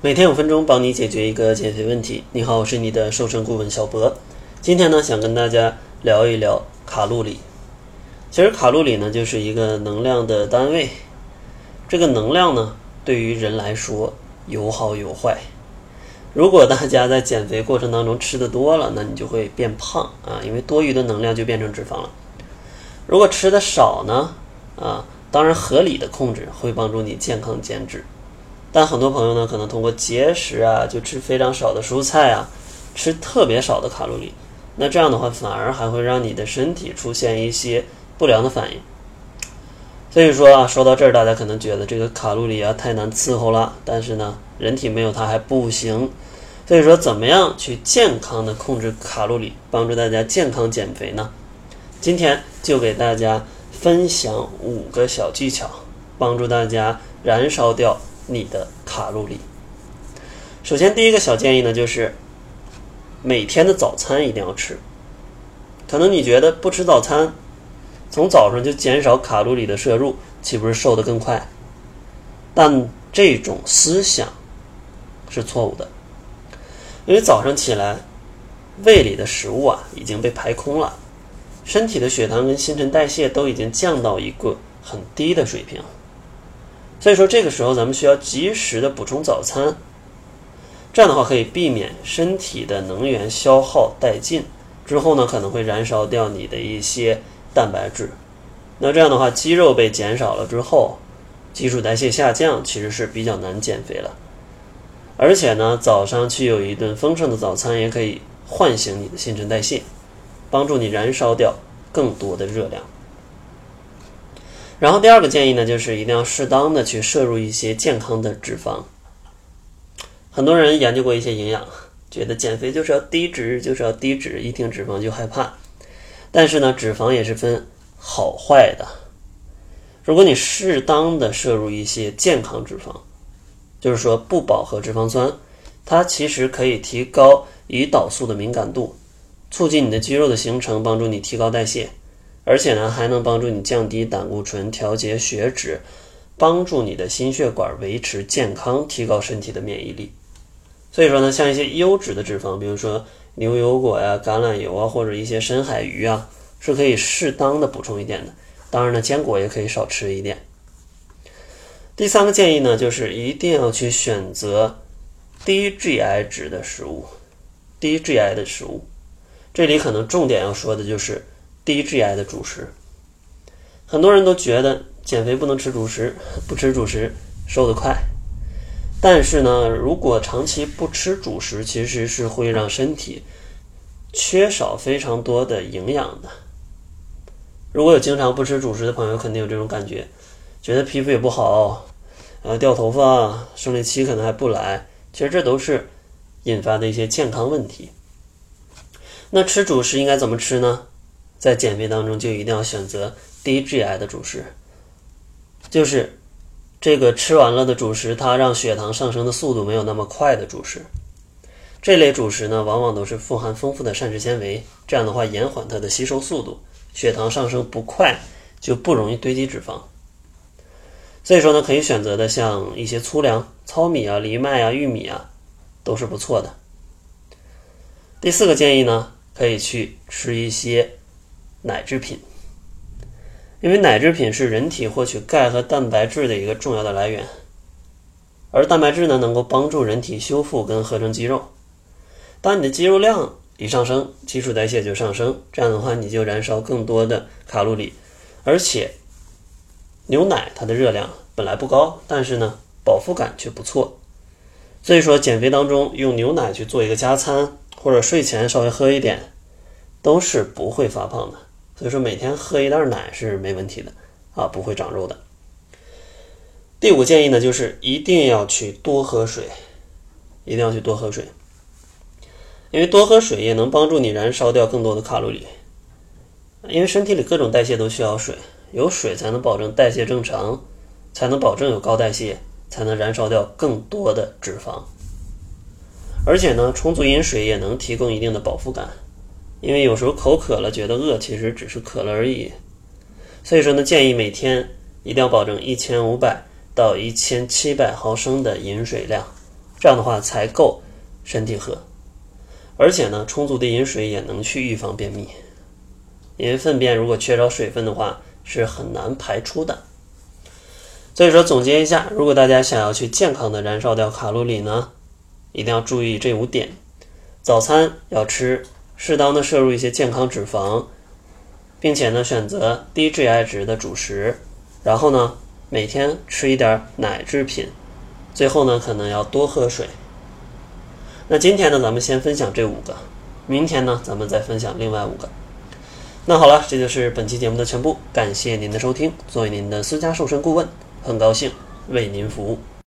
每天五分钟，帮你解决一个减肥问题。你好，我是你的瘦身顾问小博。今天呢，想跟大家聊一聊卡路里。其实卡路里呢，就是一个能量的单位。这个能量呢，对于人来说有好有坏。如果大家在减肥过程当中吃的多了，那你就会变胖啊，因为多余的能量就变成脂肪了。如果吃的少呢，啊，当然合理的控制会帮助你健康减脂。但很多朋友呢，可能通过节食啊，就吃非常少的蔬菜啊，吃特别少的卡路里，那这样的话反而还会让你的身体出现一些不良的反应。所以说啊，说到这儿，大家可能觉得这个卡路里啊太难伺候了，但是呢，人体没有它还不行。所以说，怎么样去健康的控制卡路里，帮助大家健康减肥呢？今天就给大家分享五个小技巧，帮助大家燃烧掉。你的卡路里。首先，第一个小建议呢，就是每天的早餐一定要吃。可能你觉得不吃早餐，从早上就减少卡路里的摄入，岂不是瘦得更快？但这种思想是错误的，因为早上起来，胃里的食物啊已经被排空了，身体的血糖跟新陈代谢都已经降到一个很低的水平。所以说，这个时候咱们需要及时的补充早餐，这样的话可以避免身体的能源消耗殆尽之后呢，可能会燃烧掉你的一些蛋白质。那这样的话，肌肉被减少了之后，基础代谢下降，其实是比较难减肥了。而且呢，早上去有一顿丰盛的早餐，也可以唤醒你的新陈代谢，帮助你燃烧掉更多的热量。然后第二个建议呢，就是一定要适当的去摄入一些健康的脂肪。很多人研究过一些营养，觉得减肥就是要低脂，就是要低脂，一听脂肪就害怕。但是呢，脂肪也是分好坏的。如果你适当的摄入一些健康脂肪，就是说不饱和脂肪酸，它其实可以提高胰岛素的敏感度，促进你的肌肉的形成，帮助你提高代谢。而且呢，还能帮助你降低胆固醇、调节血脂，帮助你的心血管维持健康，提高身体的免疫力。所以说呢，像一些优质的脂肪，比如说牛油果呀、橄榄油啊，或者一些深海鱼啊，是可以适当的补充一点的。当然呢，坚果也可以少吃一点。第三个建议呢，就是一定要去选择低 GI 值的食物，低 GI 的食物。这里可能重点要说的就是。低 GI 的主食，很多人都觉得减肥不能吃主食，不吃主食瘦得快。但是呢，如果长期不吃主食，其实是会让身体缺少非常多的营养的。如果有经常不吃主食的朋友，肯定有这种感觉，觉得皮肤也不好，呃，掉头发，生理期可能还不来。其实这都是引发的一些健康问题。那吃主食应该怎么吃呢？在减肥当中，就一定要选择低 GI 的主食，就是这个吃完了的主食，它让血糖上升的速度没有那么快的主食。这类主食呢，往往都是富含丰富的膳食纤维，这样的话延缓它的吸收速度，血糖上升不快，就不容易堆积脂肪。所以说呢，可以选择的像一些粗粮、糙米啊、藜麦啊、玉米啊，都是不错的。第四个建议呢，可以去吃一些。奶制品，因为奶制品是人体获取钙和蛋白质的一个重要的来源，而蛋白质呢，能够帮助人体修复跟合成肌肉。当你的肌肉量一上升，基础代谢就上升，这样的话你就燃烧更多的卡路里。而且，牛奶它的热量本来不高，但是呢，饱腹感却不错。所以说，减肥当中用牛奶去做一个加餐，或者睡前稍微喝一点，都是不会发胖的。所以说每天喝一袋奶是没问题的啊，不会长肉的。第五建议呢，就是一定要去多喝水，一定要去多喝水，因为多喝水也能帮助你燃烧掉更多的卡路里。因为身体里各种代谢都需要水，有水才能保证代谢正常，才能保证有高代谢，才能燃烧掉更多的脂肪。而且呢，充足饮水也能提供一定的饱腹感。因为有时候口渴了，觉得饿，其实只是渴了而已。所以说呢，建议每天一定要保证一千五百到一千七百毫升的饮水量，这样的话才够身体喝。而且呢，充足的饮水也能去预防便秘，因为粪便如果缺少水分的话是很难排出的。所以说，总结一下，如果大家想要去健康的燃烧掉卡路里呢，一定要注意这五点：早餐要吃，适当的摄入一些健康脂肪，并且呢选择低 GI 值的主食，然后呢每天吃一点奶制品，最后呢可能要多喝水。那今天呢咱们先分享这五个，明天呢咱们再分享另外五个。那好了，这就是本期节目的全部，感谢您的收听。作为您的私家瘦身顾问。很高兴为您服务。